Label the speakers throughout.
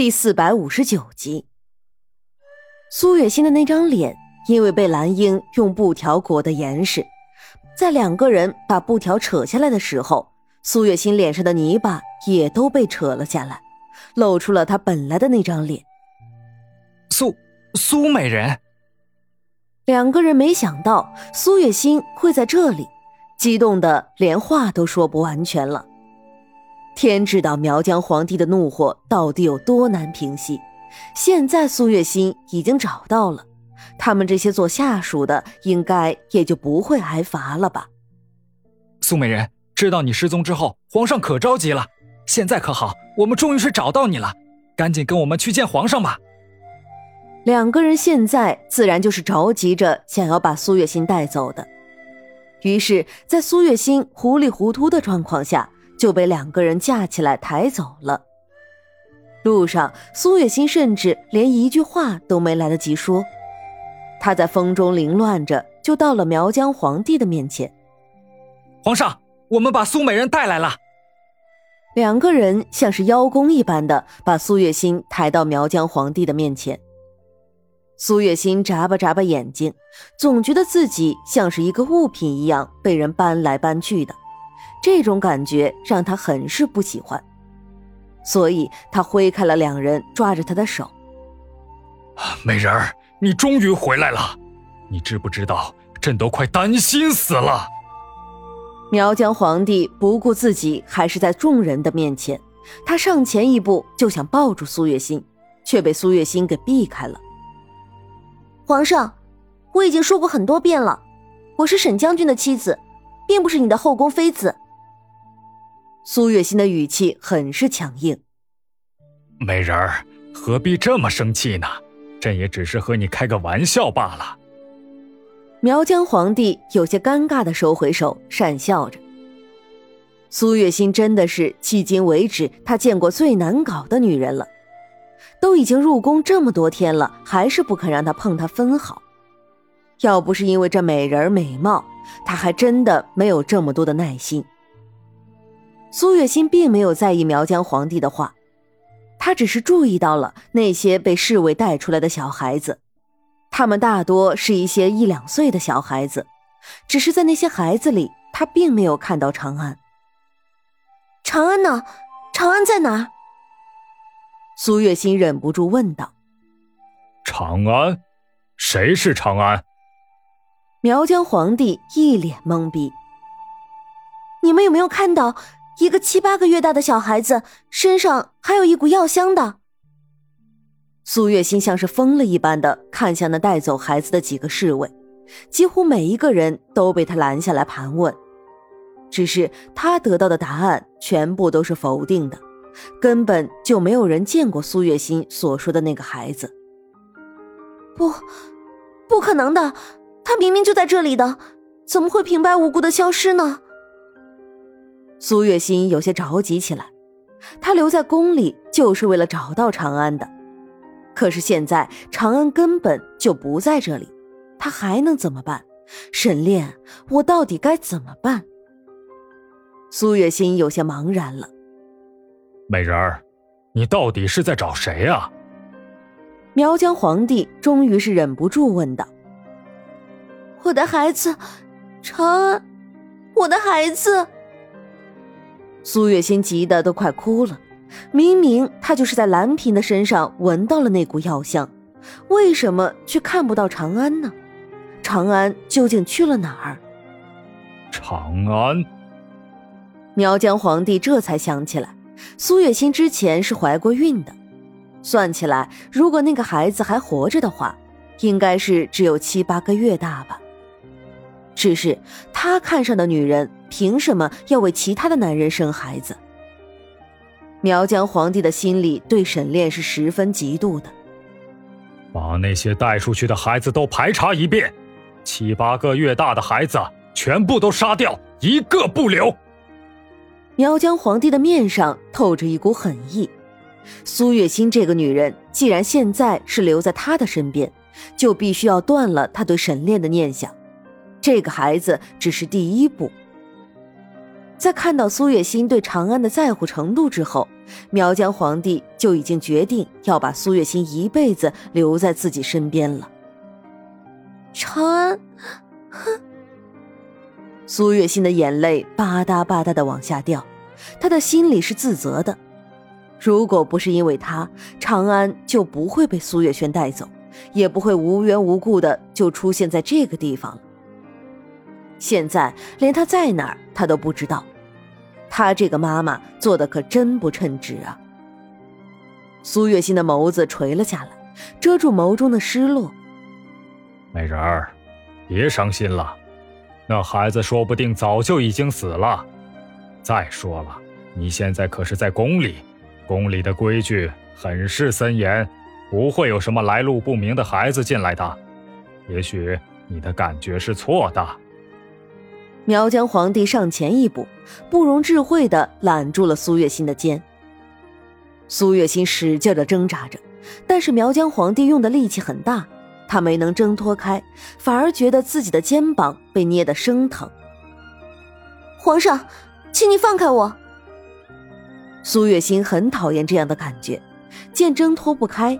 Speaker 1: 第四百五十九集，苏月心的那张脸因为被蓝英用布条裹得严实，在两个人把布条扯下来的时候，苏月心脸上的泥巴也都被扯了下来，露出了她本来的那张脸。
Speaker 2: 苏苏美人，
Speaker 1: 两个人没想到苏月心会在这里，激动的连话都说不完全了。天知道苗疆皇帝的怒火到底有多难平息。现在苏月心已经找到了，他们这些做下属的应该也就不会挨罚了吧？
Speaker 2: 苏美人，知道你失踪之后，皇上可着急了。现在可好，我们终于是找到你了，赶紧跟我们去见皇上吧。
Speaker 1: 两个人现在自然就是着急着想要把苏月心带走的。于是，在苏月心糊里糊涂的状况下。就被两个人架起来抬走了。路上，苏月心甚至连一句话都没来得及说，他在风中凌乱着，就到了苗疆皇帝的面前。
Speaker 2: 皇上，我们把苏美人带来了。
Speaker 1: 两个人像是邀功一般的把苏月心抬到苗疆皇帝的面前。苏月心眨巴眨巴眼睛，总觉得自己像是一个物品一样被人搬来搬去的。这种感觉让他很是不喜欢，所以他挥开了两人抓着他的手。
Speaker 2: 美人儿，你终于回来了，你知不知道，朕都快担心死了。
Speaker 1: 苗疆皇帝不顾自己还是在众人的面前，他上前一步就想抱住苏月心，却被苏月心给避开了。
Speaker 3: 皇上，我已经说过很多遍了，我是沈将军的妻子，并不是你的后宫妃子。
Speaker 1: 苏月心的语气很是强硬。
Speaker 2: 美人儿，何必这么生气呢？朕也只是和你开个玩笑罢了。
Speaker 1: 苗疆皇帝有些尴尬的收回手，讪笑着。苏月心真的是迄今为止他见过最难搞的女人了，都已经入宫这么多天了，还是不肯让他碰她分毫。要不是因为这美人美貌，他还真的没有这么多的耐心。苏月心并没有在意苗疆皇帝的话，他只是注意到了那些被侍卫带出来的小孩子，他们大多是一些一两岁的小孩子，只是在那些孩子里，他并没有看到长安。
Speaker 3: 长安呢？长安在哪？
Speaker 1: 苏月心忍不住问道。
Speaker 2: 长安？谁是长安？
Speaker 1: 苗疆皇帝一脸懵逼。
Speaker 3: 你们有没有看到？一个七八个月大的小孩子身上还有一股药香的。
Speaker 1: 苏月心像是疯了一般的看向那带走孩子的几个侍卫，几乎每一个人都被他拦下来盘问，只是他得到的答案全部都是否定的，根本就没有人见过苏月心所说的那个孩子。
Speaker 3: 不，不可能的，他明明就在这里的，怎么会平白无故的消失呢？
Speaker 1: 苏月心有些着急起来，他留在宫里就是为了找到长安的，可是现在长安根本就不在这里，他还能怎么办？沈炼，我到底该怎么办？苏月心有些茫然了。
Speaker 2: 美人儿，你到底是在找谁啊？
Speaker 1: 苗疆皇帝终于是忍不住问道：“
Speaker 3: 我的孩子，长安，我的孩子。”
Speaker 1: 苏月心急得都快哭了，明明她就是在蓝嫔的身上闻到了那股药香，为什么却看不到长安呢？长安究竟去了哪儿？
Speaker 2: 长安，
Speaker 1: 苗疆皇帝这才想起来，苏月心之前是怀过孕的，算起来，如果那个孩子还活着的话，应该是只有七八个月大吧。只是他看上的女人。凭什么要为其他的男人生孩子？苗疆皇帝的心里对沈炼是十分嫉妒的。
Speaker 2: 把那些带出去的孩子都排查一遍，七八个月大的孩子全部都杀掉，一个不留。
Speaker 1: 苗疆皇帝的面上透着一股狠意。苏月心这个女人，既然现在是留在他的身边，就必须要断了他对沈炼的念想。这个孩子只是第一步。在看到苏月心对长安的在乎程度之后，苗疆皇帝就已经决定要把苏月心一辈子留在自己身边了。
Speaker 3: 长安，
Speaker 1: 哼！苏月心的眼泪吧嗒吧嗒的往下掉，他的心里是自责的。如果不是因为他，长安就不会被苏月轩带走，也不会无缘无故的就出现在这个地方了。现在连他在哪儿，他都不知道。他这个妈妈做的可真不称职啊！苏月心的眸子垂了下来，遮住眸中的失落。
Speaker 2: 美人儿，别伤心了，那孩子说不定早就已经死了。再说了，你现在可是在宫里，宫里的规矩很是森严，不会有什么来路不明的孩子进来的。也许你的感觉是错的。
Speaker 1: 苗疆皇帝上前一步，不容置喙的揽住了苏月心的肩。苏月心使劲的挣扎着，但是苗疆皇帝用的力气很大，他没能挣脱开，反而觉得自己的肩膀被捏得生疼。
Speaker 3: 皇上，请你放开我。
Speaker 1: 苏月心很讨厌这样的感觉，见挣脱不开，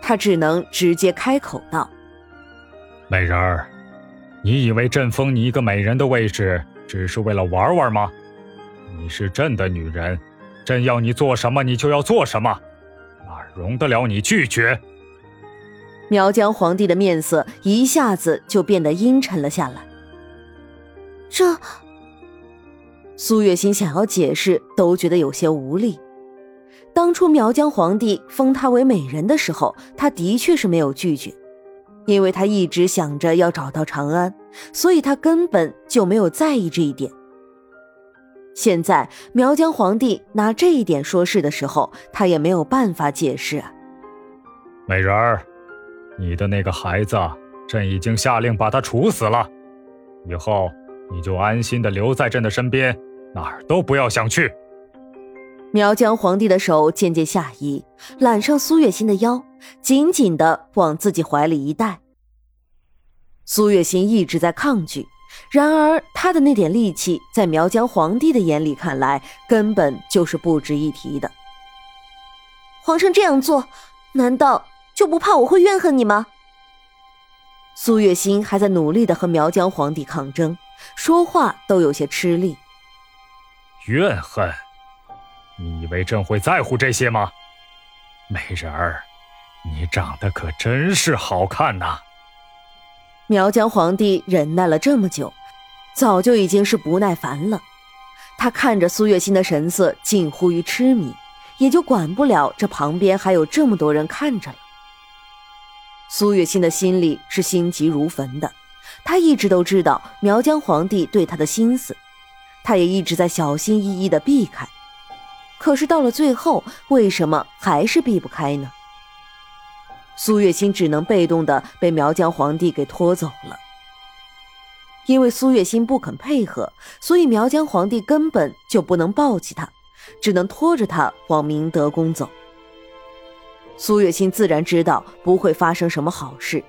Speaker 1: 他只能直接开口道：“
Speaker 2: 美人儿。”你以为朕封你一个美人的位置，只是为了玩玩吗？你是朕的女人，朕要你做什么，你就要做什么，哪容得了你拒绝？
Speaker 1: 苗疆皇帝的面色一下子就变得阴沉了下来。
Speaker 3: 这，
Speaker 1: 苏月心想要解释，都觉得有些无力。当初苗疆皇帝封她为美人的时候，她的确是没有拒绝。因为他一直想着要找到长安，所以他根本就没有在意这一点。现在苗疆皇帝拿这一点说事的时候，他也没有办法解释啊。
Speaker 2: 美人儿，你的那个孩子，朕已经下令把他处死了。以后你就安心的留在朕的身边，哪儿都不要想去。
Speaker 1: 苗疆皇帝的手渐渐下移，揽上苏月心的腰，紧紧的往自己怀里一带。苏月心一直在抗拒，然而他的那点力气，在苗疆皇帝的眼里看来，根本就是不值一提的。
Speaker 3: 皇上这样做，难道就不怕我会怨恨你吗？
Speaker 1: 苏月心还在努力的和苗疆皇帝抗争，说话都有些吃力。
Speaker 2: 怨恨。你以为朕会在乎这些吗，美人儿？你长得可真是好看呐！
Speaker 1: 苗疆皇帝忍耐了这么久，早就已经是不耐烦了。他看着苏月心的神色近乎于痴迷，也就管不了这旁边还有这么多人看着了。苏月心的心里是心急如焚的，他一直都知道苗疆皇帝对他的心思，他也一直在小心翼翼的避开。可是到了最后，为什么还是避不开呢？苏月心只能被动的被苗疆皇帝给拖走了。因为苏月心不肯配合，所以苗疆皇帝根本就不能抱起他，只能拖着他往明德宫走。苏月心自然知道不会发生什么好事，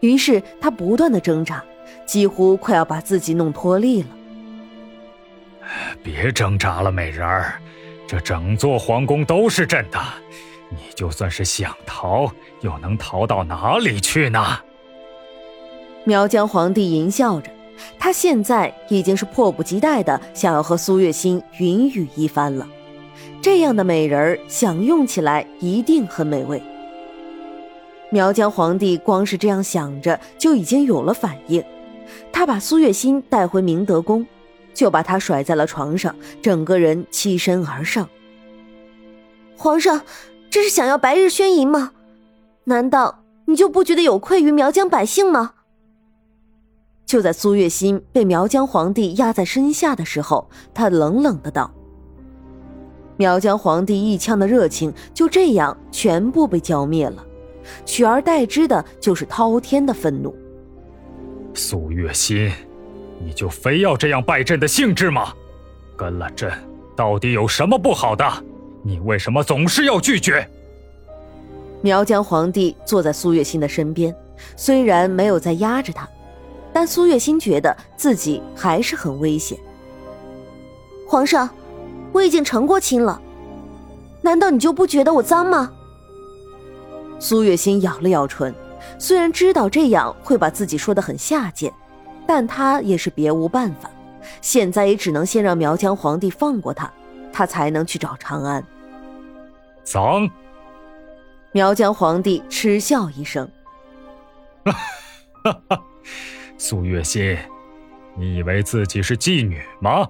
Speaker 1: 于是他不断的挣扎，几乎快要把自己弄脱力了。
Speaker 2: 别挣扎了，美人儿。这整座皇宫都是朕的，你就算是想逃，又能逃到哪里去呢？
Speaker 1: 苗疆皇帝淫笑着，他现在已经是迫不及待的想要和苏月心云雨一番了。这样的美人儿享用起来一定很美味。苗疆皇帝光是这样想着，就已经有了反应，他把苏月心带回明德宫。就把他甩在了床上，整个人欺身而上。
Speaker 3: 皇上，这是想要白日宣淫吗？难道你就不觉得有愧于苗疆百姓吗？
Speaker 1: 就在苏月心被苗疆皇帝压在身下的时候，他冷冷的道：“苗疆皇帝一腔的热情就这样全部被浇灭了，取而代之的就是滔天的愤怒。”
Speaker 2: 苏月心。你就非要这样败朕的兴致吗？跟了朕到底有什么不好的？你为什么总是要拒绝？
Speaker 1: 苗疆皇帝坐在苏月心的身边，虽然没有在压着他，但苏月心觉得自己还是很危险。
Speaker 3: 皇上，我已经成过亲了，难道你就不觉得我脏吗？
Speaker 1: 苏月心咬了咬唇，虽然知道这样会把自己说的很下贱，但他也是别无办法，现在也只能先让苗疆皇帝放过他，他才能去找长安。
Speaker 2: 脏！
Speaker 1: 苗疆皇帝嗤笑一声：“
Speaker 2: 哈哈哈，苏月心，你以为自己是妓女吗？”